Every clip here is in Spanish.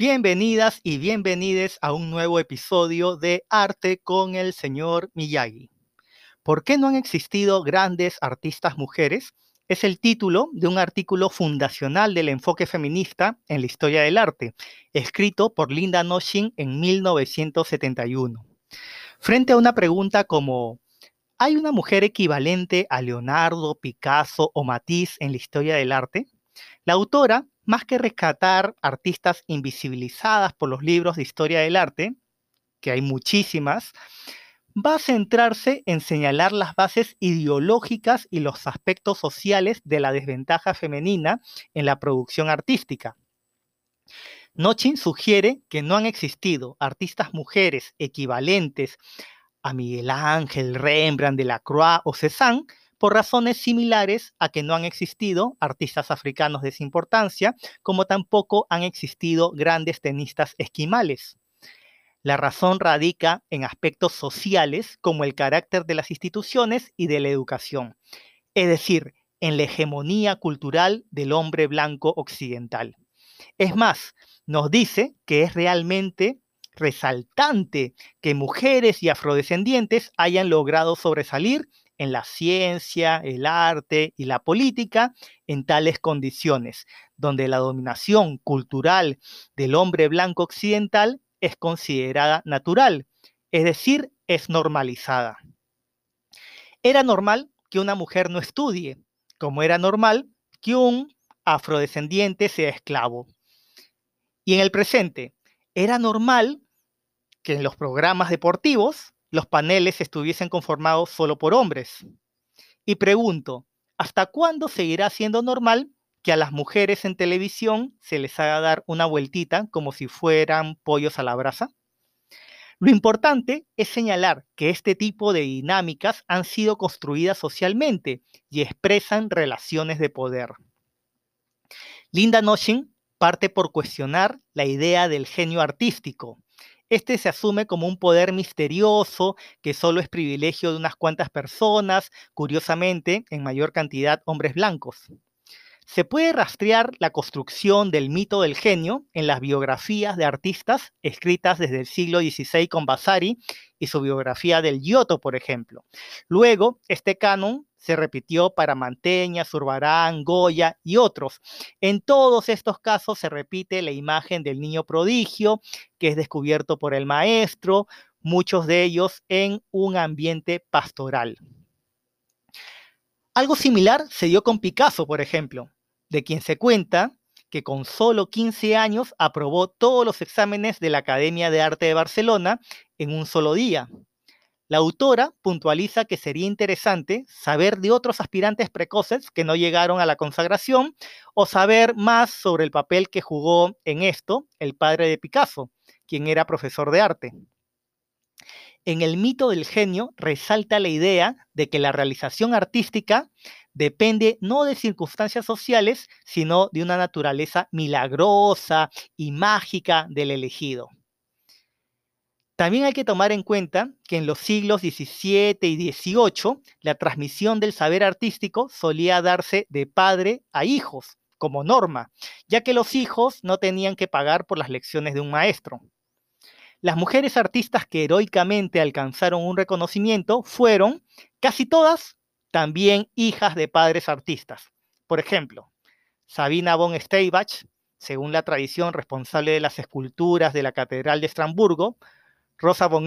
Bienvenidas y bienvenides a un nuevo episodio de Arte con el señor Miyagi. ¿Por qué no han existido grandes artistas mujeres? Es el título de un artículo fundacional del enfoque feminista en la historia del arte, escrito por Linda Noshin en 1971. Frente a una pregunta como ¿hay una mujer equivalente a Leonardo, Picasso o Matisse en la historia del arte? La autora más que rescatar artistas invisibilizadas por los libros de historia del arte, que hay muchísimas, va a centrarse en señalar las bases ideológicas y los aspectos sociales de la desventaja femenina en la producción artística. Nochin sugiere que no han existido artistas mujeres equivalentes a Miguel Ángel, Rembrandt, Delacroix o Cézanne por razones similares a que no han existido artistas africanos de esa importancia, como tampoco han existido grandes tenistas esquimales. La razón radica en aspectos sociales como el carácter de las instituciones y de la educación, es decir, en la hegemonía cultural del hombre blanco occidental. Es más, nos dice que es realmente resaltante que mujeres y afrodescendientes hayan logrado sobresalir en la ciencia, el arte y la política en tales condiciones, donde la dominación cultural del hombre blanco occidental es considerada natural, es decir, es normalizada. Era normal que una mujer no estudie, como era normal que un afrodescendiente sea esclavo. Y en el presente, era normal que en los programas deportivos los paneles estuviesen conformados solo por hombres. Y pregunto, ¿hasta cuándo seguirá siendo normal que a las mujeres en televisión se les haga dar una vueltita como si fueran pollos a la brasa? Lo importante es señalar que este tipo de dinámicas han sido construidas socialmente y expresan relaciones de poder. Linda Noshin parte por cuestionar la idea del genio artístico, este se asume como un poder misterioso que solo es privilegio de unas cuantas personas, curiosamente, en mayor cantidad hombres blancos. Se puede rastrear la construcción del mito del genio en las biografías de artistas escritas desde el siglo XVI con Vasari y su biografía del Giotto, por ejemplo. Luego, este canon se repitió para Manteña, Zurbarán, Goya y otros. En todos estos casos se repite la imagen del niño prodigio que es descubierto por el maestro, muchos de ellos en un ambiente pastoral. Algo similar se dio con Picasso, por ejemplo, de quien se cuenta que con solo 15 años aprobó todos los exámenes de la Academia de Arte de Barcelona en un solo día. La autora puntualiza que sería interesante saber de otros aspirantes precoces que no llegaron a la consagración o saber más sobre el papel que jugó en esto el padre de Picasso, quien era profesor de arte. En el mito del genio resalta la idea de que la realización artística depende no de circunstancias sociales, sino de una naturaleza milagrosa y mágica del elegido. También hay que tomar en cuenta que en los siglos XVII y XVIII la transmisión del saber artístico solía darse de padre a hijos, como norma, ya que los hijos no tenían que pagar por las lecciones de un maestro. Las mujeres artistas que heroicamente alcanzaron un reconocimiento fueron, casi todas, también hijas de padres artistas. Por ejemplo, Sabina von Steibach, según la tradición responsable de las esculturas de la Catedral de Estrasburgo, Rosa von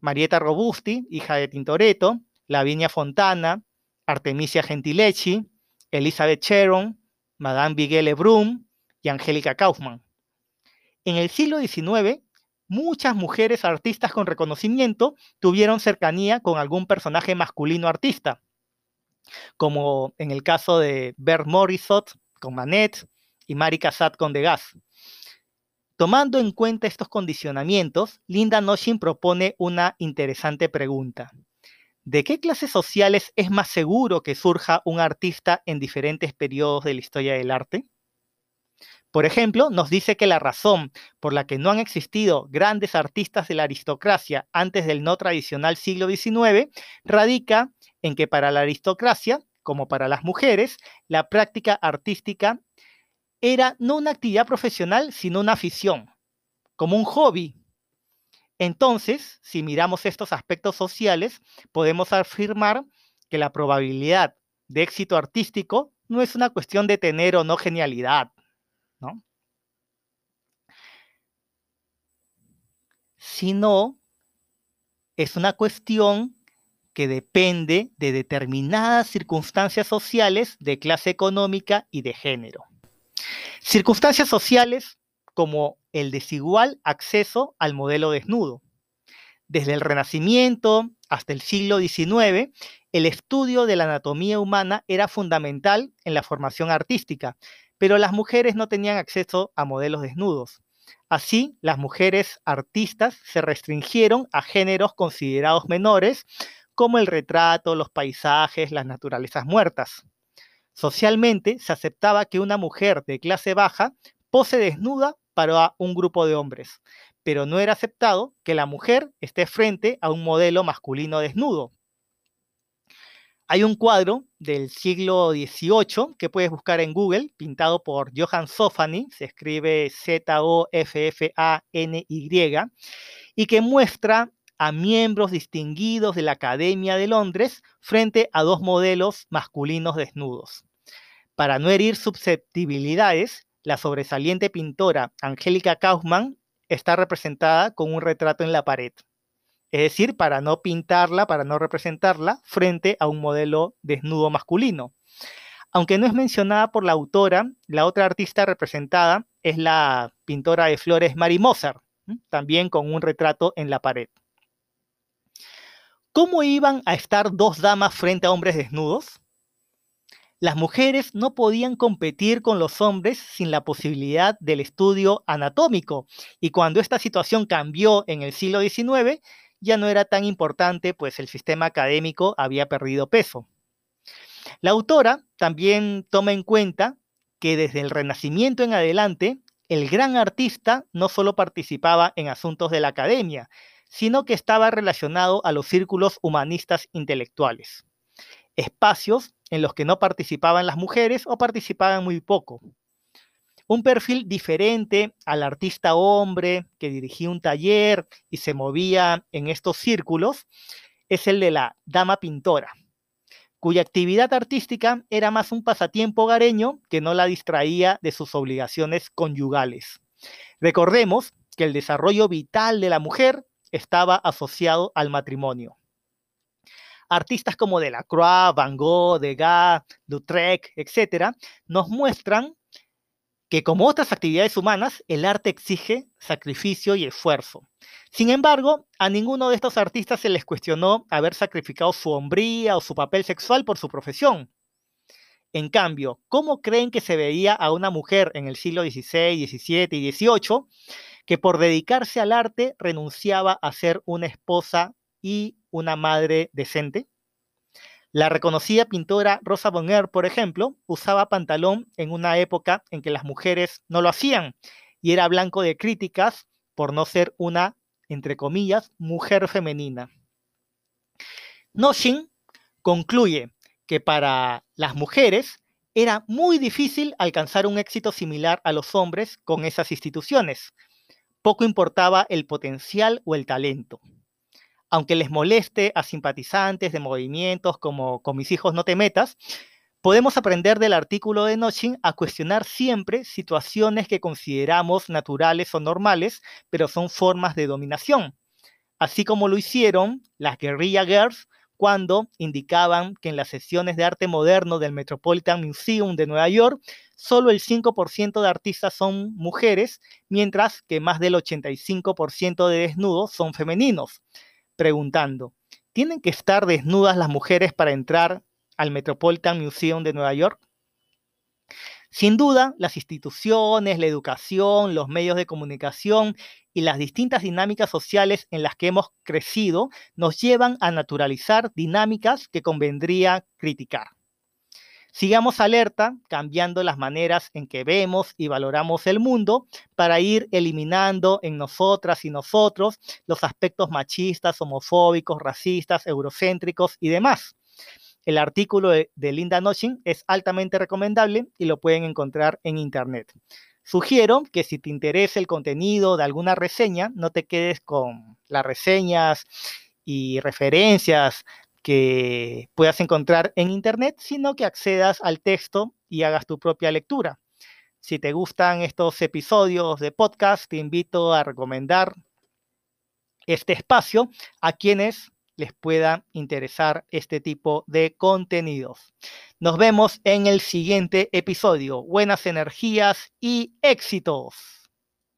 Marietta Robusti, hija de Tintoretto, Lavinia Fontana, Artemisia Gentileschi, Elizabeth Sharon, Madame Bigele Brum y Angélica Kaufmann. En el siglo XIX, muchas mujeres artistas con reconocimiento tuvieron cercanía con algún personaje masculino artista, como en el caso de Bert Morisot con Manet y Mary Cassatt con Degas. Tomando en cuenta estos condicionamientos, Linda Noshin propone una interesante pregunta. ¿De qué clases sociales es más seguro que surja un artista en diferentes periodos de la historia del arte? Por ejemplo, nos dice que la razón por la que no han existido grandes artistas de la aristocracia antes del no tradicional siglo XIX radica en que para la aristocracia, como para las mujeres, la práctica artística era no una actividad profesional, sino una afición, como un hobby. Entonces, si miramos estos aspectos sociales, podemos afirmar que la probabilidad de éxito artístico no es una cuestión de tener o no genialidad, ¿no? Sino es una cuestión que depende de determinadas circunstancias sociales de clase económica y de género. Circunstancias sociales como el desigual acceso al modelo desnudo. Desde el Renacimiento hasta el siglo XIX, el estudio de la anatomía humana era fundamental en la formación artística, pero las mujeres no tenían acceso a modelos desnudos. Así, las mujeres artistas se restringieron a géneros considerados menores, como el retrato, los paisajes, las naturalezas muertas. Socialmente se aceptaba que una mujer de clase baja pose desnuda para un grupo de hombres, pero no era aceptado que la mujer esté frente a un modelo masculino desnudo. Hay un cuadro del siglo XVIII que puedes buscar en Google, pintado por Johann Sofany, se escribe Z-O-F-F-A-N-Y, y que muestra a miembros distinguidos de la Academia de Londres frente a dos modelos masculinos desnudos. Para no herir susceptibilidades, la sobresaliente pintora Angélica Kaufmann está representada con un retrato en la pared es decir, para no pintarla, para no representarla frente a un modelo desnudo masculino. Aunque no es mencionada por la autora, la otra artista representada es la pintora de flores Mary Mozart, también con un retrato en la pared. ¿Cómo iban a estar dos damas frente a hombres desnudos? Las mujeres no podían competir con los hombres sin la posibilidad del estudio anatómico, y cuando esta situación cambió en el siglo XIX, ya no era tan importante, pues el sistema académico había perdido peso. La autora también toma en cuenta que desde el Renacimiento en adelante, el gran artista no solo participaba en asuntos de la academia, sino que estaba relacionado a los círculos humanistas intelectuales, espacios en los que no participaban las mujeres o participaban muy poco. Un perfil diferente al artista hombre que dirigía un taller y se movía en estos círculos es el de la dama pintora, cuya actividad artística era más un pasatiempo hogareño que no la distraía de sus obligaciones conyugales. Recordemos que el desarrollo vital de la mujer estaba asociado al matrimonio. Artistas como Delacroix, Van Gogh, Degas, Lautrec, etc., nos muestran que como otras actividades humanas, el arte exige sacrificio y esfuerzo. Sin embargo, a ninguno de estos artistas se les cuestionó haber sacrificado su hombría o su papel sexual por su profesión. En cambio, ¿cómo creen que se veía a una mujer en el siglo XVI, XVII y XVIII que por dedicarse al arte renunciaba a ser una esposa y una madre decente? La reconocida pintora Rosa Bonheur, por ejemplo, usaba pantalón en una época en que las mujeres no lo hacían y era blanco de críticas por no ser una, entre comillas, mujer femenina. Noshin concluye que para las mujeres era muy difícil alcanzar un éxito similar a los hombres con esas instituciones. Poco importaba el potencial o el talento aunque les moleste a simpatizantes de movimientos como Con mis hijos no te metas, podemos aprender del artículo de Nochin a cuestionar siempre situaciones que consideramos naturales o normales, pero son formas de dominación, así como lo hicieron las guerrilla girls cuando indicaban que en las sesiones de arte moderno del Metropolitan Museum de Nueva York, solo el 5% de artistas son mujeres, mientras que más del 85% de desnudos son femeninos preguntando, ¿tienen que estar desnudas las mujeres para entrar al Metropolitan Museum de Nueva York? Sin duda, las instituciones, la educación, los medios de comunicación y las distintas dinámicas sociales en las que hemos crecido nos llevan a naturalizar dinámicas que convendría criticar. Sigamos alerta, cambiando las maneras en que vemos y valoramos el mundo para ir eliminando en nosotras y nosotros los aspectos machistas, homofóbicos, racistas, eurocéntricos y demás. El artículo de, Linda Nochin es altamente recomendable y lo pueden encontrar en internet. Sugiero que si te interesa el contenido de alguna reseña, no te quedes con las reseñas y referencias que puedas encontrar en internet, sino que accedas al texto y hagas tu propia lectura. Si te gustan estos episodios de podcast, te invito a recomendar este espacio a quienes les pueda interesar este tipo de contenidos. Nos vemos en el siguiente episodio. Buenas energías y éxitos.